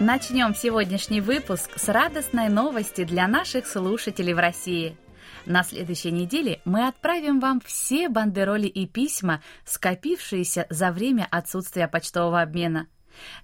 Начнем сегодняшний выпуск с радостной новости для наших слушателей в России. На следующей неделе мы отправим вам все бандероли и письма, скопившиеся за время отсутствия почтового обмена.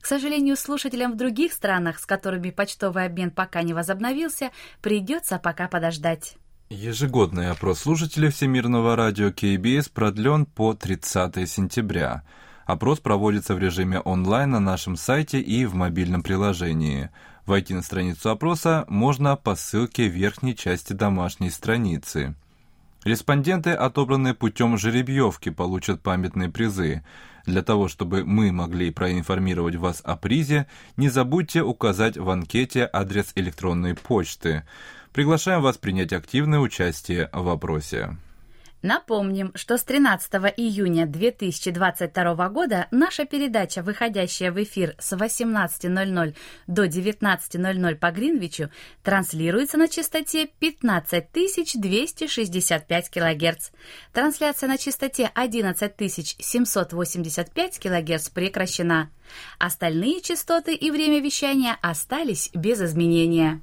К сожалению, слушателям в других странах, с которыми почтовый обмен пока не возобновился, придется пока подождать. Ежегодный опрос слушателей Всемирного радио КБС продлен по 30 сентября – Опрос проводится в режиме онлайн на нашем сайте и в мобильном приложении. Войти на страницу опроса можно по ссылке в верхней части домашней страницы. Респонденты, отобранные путем жеребьевки, получат памятные призы. Для того, чтобы мы могли проинформировать вас о призе, не забудьте указать в анкете адрес электронной почты. Приглашаем вас принять активное участие в опросе. Напомним, что с 13 июня 2022 года наша передача, выходящая в эфир с 18.00 до 19.00 по Гринвичу, транслируется на частоте 15265 кГц. Трансляция на частоте 11785 кГц прекращена. Остальные частоты и время вещания остались без изменения.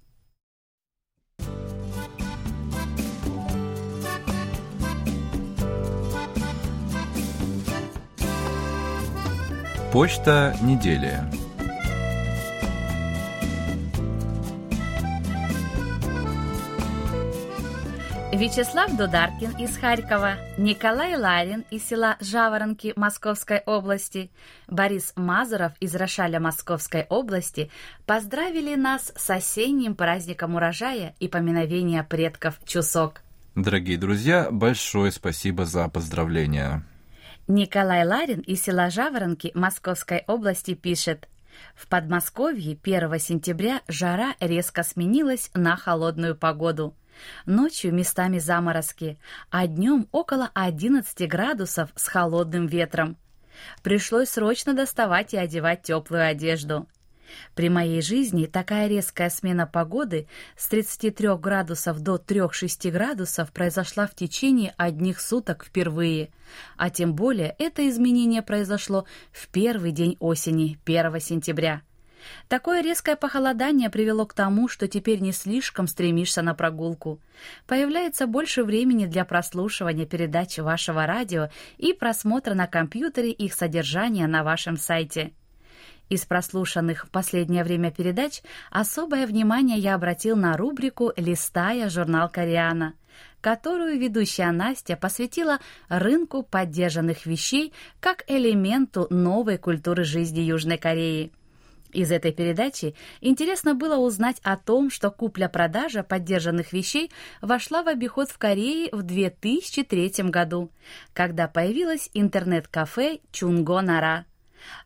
Почта недели. Вячеслав Дударкин из Харькова, Николай Ларин из села Жаворонки Московской области, Борис Мазуров из Рошаля Московской области поздравили нас с осенним праздником урожая и поминовения предков Чусок. Дорогие друзья, большое спасибо за поздравления. Николай Ларин из села Жаворонки Московской области пишет. В Подмосковье 1 сентября жара резко сменилась на холодную погоду. Ночью местами заморозки, а днем около 11 градусов с холодным ветром. Пришлось срочно доставать и одевать теплую одежду. При моей жизни такая резкая смена погоды с 33 градусов до 3-6 градусов произошла в течение одних суток впервые, а тем более это изменение произошло в первый день осени, 1 сентября. Такое резкое похолодание привело к тому, что теперь не слишком стремишься на прогулку. Появляется больше времени для прослушивания передач вашего радио и просмотра на компьютере их содержания на вашем сайте. Из прослушанных в последнее время передач особое внимание я обратил на рубрику «Листая журнал Кориана», которую ведущая Настя посвятила рынку поддержанных вещей как элементу новой культуры жизни Южной Кореи. Из этой передачи интересно было узнать о том, что купля-продажа поддержанных вещей вошла в обиход в Корее в 2003 году, когда появилось интернет-кафе Чунго Нара.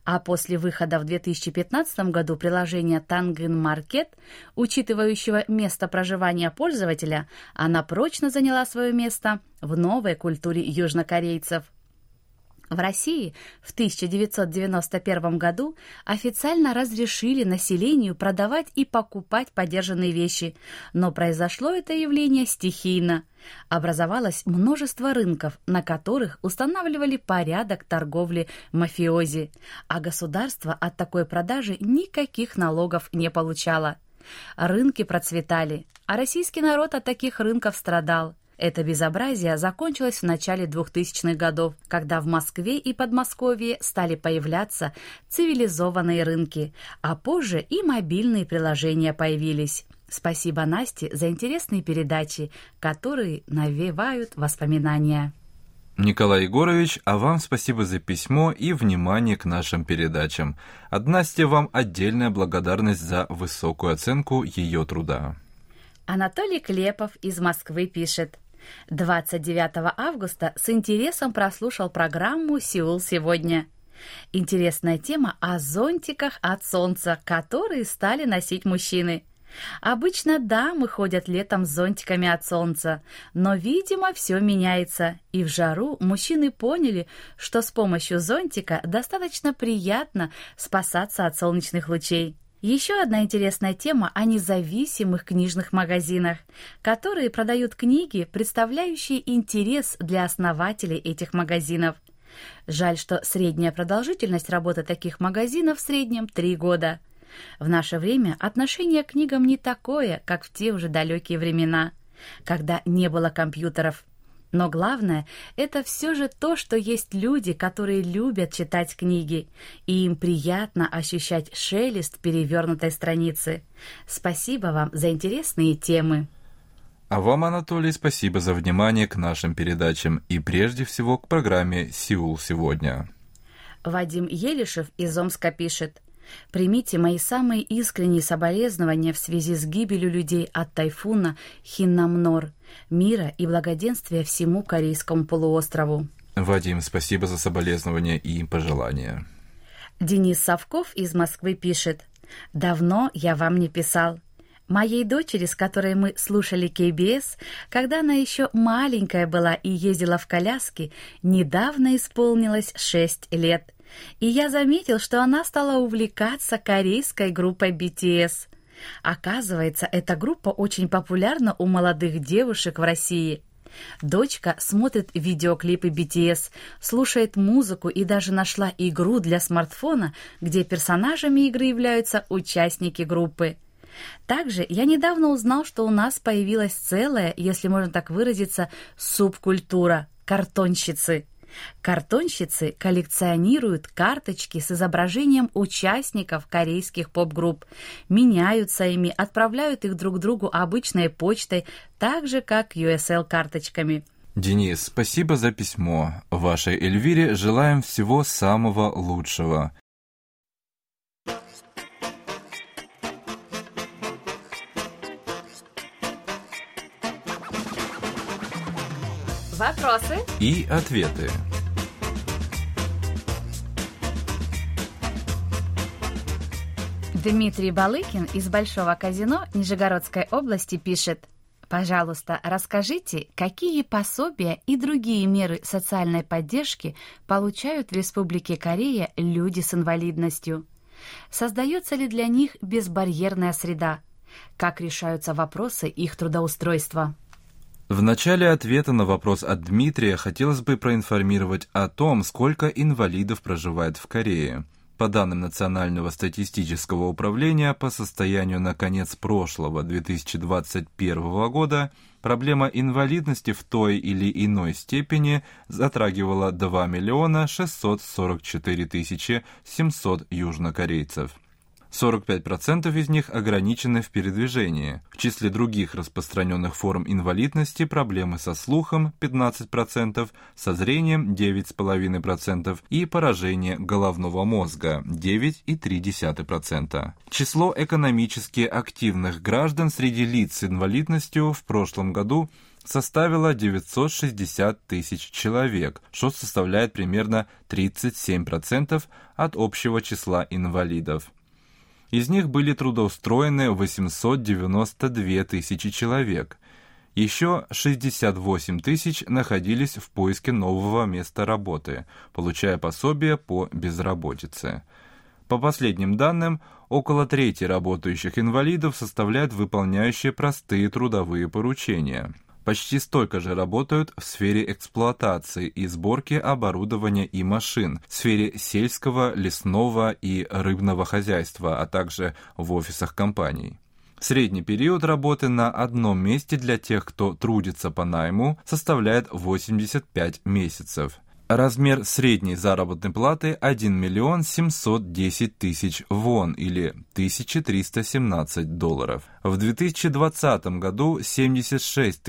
А после выхода в 2015 году приложения Tangin Market, учитывающего место проживания пользователя, она прочно заняла свое место в новой культуре южнокорейцев. В России в 1991 году официально разрешили населению продавать и покупать подержанные вещи, но произошло это явление стихийно. Образовалось множество рынков, на которых устанавливали порядок торговли мафиози, а государство от такой продажи никаких налогов не получало. Рынки процветали, а российский народ от таких рынков страдал – это безобразие закончилось в начале 2000-х годов, когда в Москве и Подмосковье стали появляться цивилизованные рынки, а позже и мобильные приложения появились. Спасибо Насте за интересные передачи, которые навевают воспоминания. Николай Егорович, а вам спасибо за письмо и внимание к нашим передачам. От Насти вам отдельная благодарность за высокую оценку ее труда. Анатолий Клепов из Москвы пишет – 29 августа с интересом прослушал программу «Сеул сегодня». Интересная тема о зонтиках от солнца, которые стали носить мужчины. Обычно дамы ходят летом с зонтиками от солнца, но, видимо, все меняется, и в жару мужчины поняли, что с помощью зонтика достаточно приятно спасаться от солнечных лучей. Еще одна интересная тема о независимых книжных магазинах, которые продают книги, представляющие интерес для основателей этих магазинов. Жаль, что средняя продолжительность работы таких магазинов в среднем три года. В наше время отношение к книгам не такое, как в те уже далекие времена, когда не было компьютеров – но главное — это все же то, что есть люди, которые любят читать книги, и им приятно ощущать шелест перевернутой страницы. Спасибо вам за интересные темы. А вам, Анатолий, спасибо за внимание к нашим передачам и прежде всего к программе «Сеул сегодня». Вадим Елишев из Омска пишет. Примите мои самые искренние соболезнования в связи с гибелью людей от тайфуна Хиннамнор, мира и благоденствия всему Корейскому полуострову. Вадим, спасибо за соболезнования и пожелания. Денис Савков из Москвы пишет. «Давно я вам не писал. Моей дочери, с которой мы слушали КБС, когда она еще маленькая была и ездила в коляске, недавно исполнилось шесть лет и я заметил, что она стала увлекаться корейской группой BTS. Оказывается, эта группа очень популярна у молодых девушек в России. Дочка смотрит видеоклипы BTS, слушает музыку и даже нашла игру для смартфона, где персонажами игры являются участники группы. Также я недавно узнал, что у нас появилась целая, если можно так выразиться, субкультура – картонщицы – Картонщицы коллекционируют карточки с изображением участников корейских поп-групп, меняются ими, отправляют их друг другу обычной почтой, так же, как USL-карточками. Денис, спасибо за письмо. Вашей Эльвире желаем всего самого лучшего. Вопросы и ответы. Дмитрий Балыкин из Большого казино Нижегородской области пишет. Пожалуйста, расскажите, какие пособия и другие меры социальной поддержки получают в Республике Корея люди с инвалидностью? Создается ли для них безбарьерная среда? Как решаются вопросы их трудоустройства? В начале ответа на вопрос от Дмитрия хотелось бы проинформировать о том, сколько инвалидов проживает в Корее. По данным Национального статистического управления, по состоянию на конец прошлого 2021 года, проблема инвалидности в той или иной степени затрагивала 2 миллиона 644 тысячи 700 южнокорейцев. 45% из них ограничены в передвижении. В числе других распространенных форм инвалидности проблемы со слухом 15%, со зрением 9,5% и поражение головного мозга 9,3%. Число экономически активных граждан среди лиц с инвалидностью в прошлом году составила 960 тысяч человек, что составляет примерно 37% от общего числа инвалидов. Из них были трудоустроены 892 тысячи человек. Еще 68 тысяч находились в поиске нового места работы, получая пособие по безработице. По последним данным, около трети работающих инвалидов составляют выполняющие простые трудовые поручения. Почти столько же работают в сфере эксплуатации и сборки оборудования и машин, в сфере сельского, лесного и рыбного хозяйства, а также в офисах компаний. Средний период работы на одном месте для тех, кто трудится по найму, составляет 85 месяцев. Размер средней заработной платы 1 миллион 710 тысяч вон или 1317 долларов. В 2020 году 76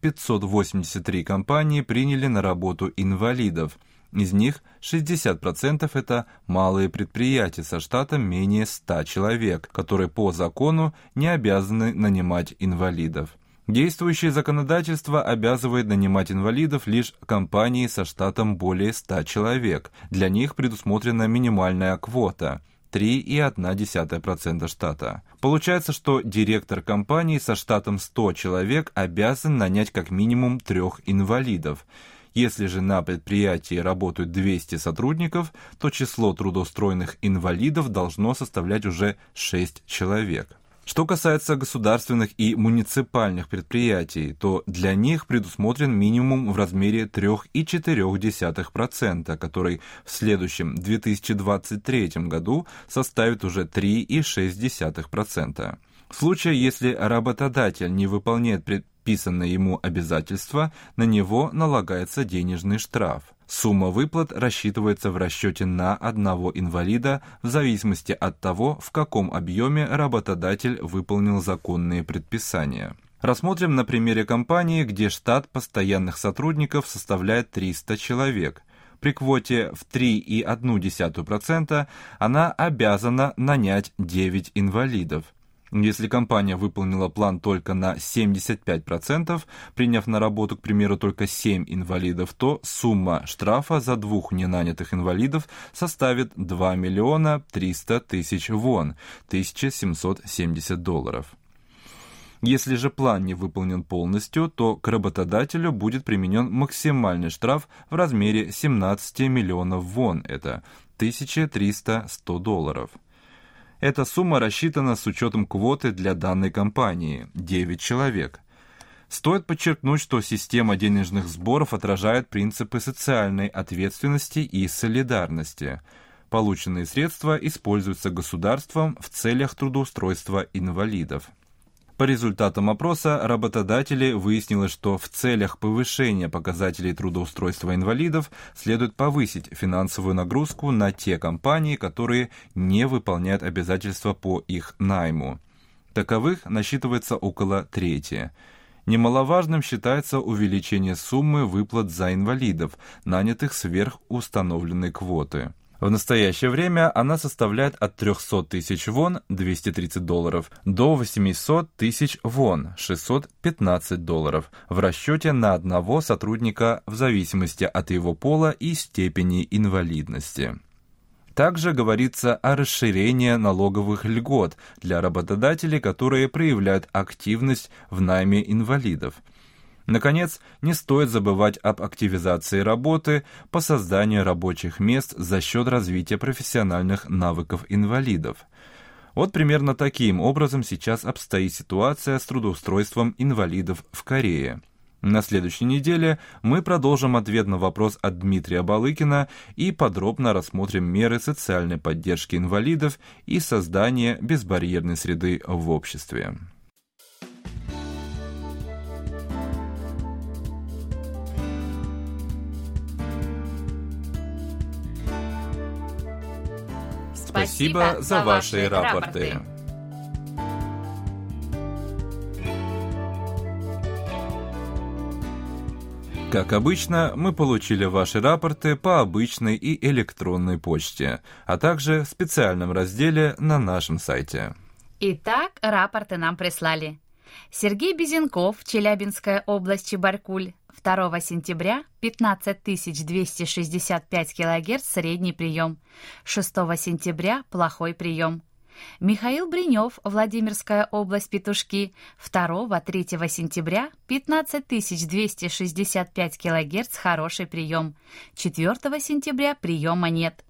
583 компании приняли на работу инвалидов – из них 60% это малые предприятия со штатом менее 100 человек, которые по закону не обязаны нанимать инвалидов. Действующее законодательство обязывает нанимать инвалидов лишь компании со штатом более 100 человек. Для них предусмотрена минимальная квота – 3,1% штата. Получается, что директор компании со штатом 100 человек обязан нанять как минимум трех инвалидов – если же на предприятии работают 200 сотрудников, то число трудоустроенных инвалидов должно составлять уже 6 человек. Что касается государственных и муниципальных предприятий, то для них предусмотрен минимум в размере 3,4%, который в следующем 2023 году составит уже 3,6%. В случае, если работодатель не выполняет предписанное ему обязательство, на него налагается денежный штраф. Сумма выплат рассчитывается в расчете на одного инвалида в зависимости от того, в каком объеме работодатель выполнил законные предписания. Рассмотрим на примере компании, где штат постоянных сотрудников составляет 300 человек. При квоте в 3,1% она обязана нанять 9 инвалидов. Если компания выполнила план только на 75%, приняв на работу, к примеру, только 7 инвалидов, то сумма штрафа за двух ненанятых инвалидов составит 2 миллиона 300 тысяч вон, 1770 долларов. Если же план не выполнен полностью, то к работодателю будет применен максимальный штраф в размере 17 миллионов вон, это 1300-100 долларов. Эта сумма рассчитана с учетом квоты для данной компании – 9 человек. Стоит подчеркнуть, что система денежных сборов отражает принципы социальной ответственности и солидарности. Полученные средства используются государством в целях трудоустройства инвалидов. По результатам опроса работодателей выяснилось, что в целях повышения показателей трудоустройства инвалидов следует повысить финансовую нагрузку на те компании, которые не выполняют обязательства по их найму. Таковых насчитывается около трети. Немаловажным считается увеличение суммы выплат за инвалидов, нанятых сверх установленной квоты. В настоящее время она составляет от 300 тысяч вон 230 долларов до 800 тысяч вон 615 долларов в расчете на одного сотрудника в зависимости от его пола и степени инвалидности. Также говорится о расширении налоговых льгот для работодателей, которые проявляют активность в найме инвалидов – Наконец, не стоит забывать об активизации работы по созданию рабочих мест за счет развития профессиональных навыков инвалидов. Вот примерно таким образом сейчас обстоит ситуация с трудоустройством инвалидов в Корее. На следующей неделе мы продолжим ответ на вопрос от Дмитрия Балыкина и подробно рассмотрим меры социальной поддержки инвалидов и создания безбарьерной среды в обществе. Спасибо за ваши рапорты. Как обычно, мы получили ваши рапорты по обычной и электронной почте, а также в специальном разделе на нашем сайте. Итак, рапорты нам прислали. Сергей Безенков, Челябинская область, Чебаркуль, 2 сентября 15265 кГц средний прием, 6 сентября плохой прием, Михаил Бринев, Владимирская область, Петушки, 2-3 сентября 15 265 кГц, хороший прием. 4 сентября приема нет.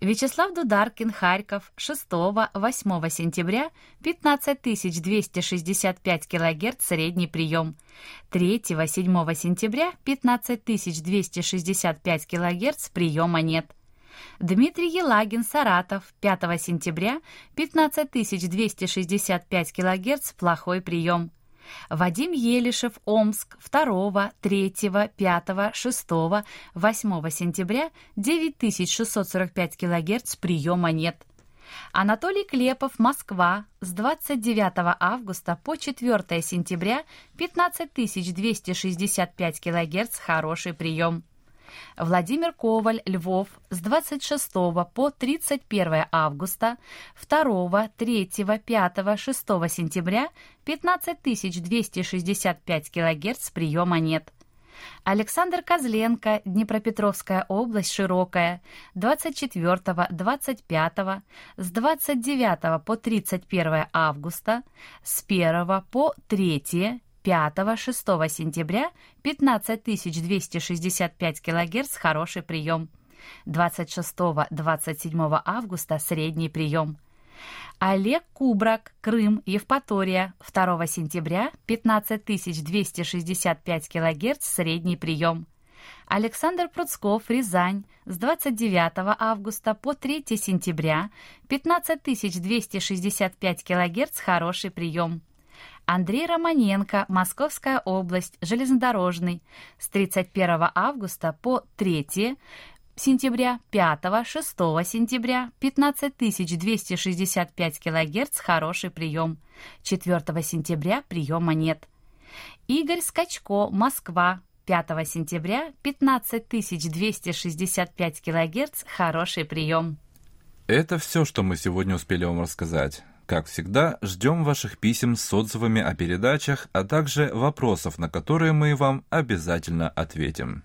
Вячеслав Дударкин, Харьков, 6-8 сентября 15 265 кГц, средний прием. 3-7 сентября 15 265 кГц, приема нет. Дмитрий Елагин, Саратов, 5 сентября, 15265 кГц, плохой прием. Вадим Елишев, Омск, 2, 3, 5, 6, 8 сентября, 9645 кГц, приема нет. Анатолий Клепов, Москва, с 29 августа по 4 сентября, 15265 кГц, хороший прием. Владимир Коваль, Львов, с 26 по 31 августа, 2, 3, 5, 6 сентября 15265 кГц приема нет. Александр Козленко, Днепропетровская область, Широкая, 24-25, с 29 по 31 августа, с 1 по 3, 5-6 сентября 15265 кГц хороший прием. 26-27 августа средний прием. Олег Кубрак, Крым, Евпатория, 2 сентября 15265 кГц средний прием. Александр Пруцков, Рязань, с 29 августа по 3 сентября 15265 кГц хороший прием. Андрей Романенко, Московская область, железнодорожный, с 31 августа по 3 сентября, 5-6 сентября, 15265 кГц, хороший прием. 4 сентября приема нет. Игорь Скачко, Москва, 5 сентября, 15265 кГц, хороший прием. Это все, что мы сегодня успели вам рассказать. Как всегда, ждем ваших писем с отзывами о передачах, а также вопросов, на которые мы вам обязательно ответим.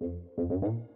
Thank you.